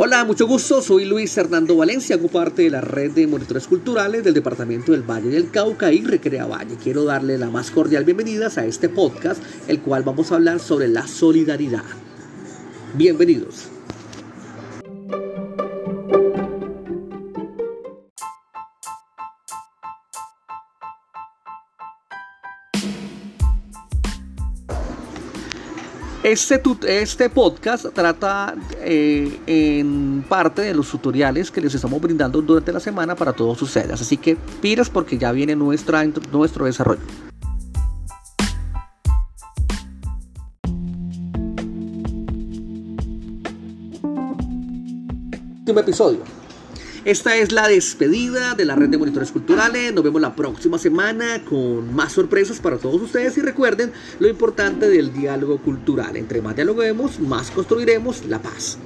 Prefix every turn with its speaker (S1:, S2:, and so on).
S1: Hola, mucho gusto. Soy Luis Hernando Valencia, hago parte de la red de monitores culturales del Departamento del Valle del Cauca y Recrea Valle. Quiero darle la más cordial bienvenida a este podcast, el cual vamos a hablar sobre la solidaridad. Bienvenidos. Este, este podcast trata eh, en parte de los tutoriales que les estamos brindando durante la semana para todos ustedes. Así que piras porque ya viene nuestra, nuestro desarrollo. Último episodio. Esta es la despedida de la red de monitores culturales. Nos vemos la próxima semana con más sorpresas para todos ustedes y recuerden lo importante del diálogo cultural. Entre más dialoguemos, más construiremos la paz.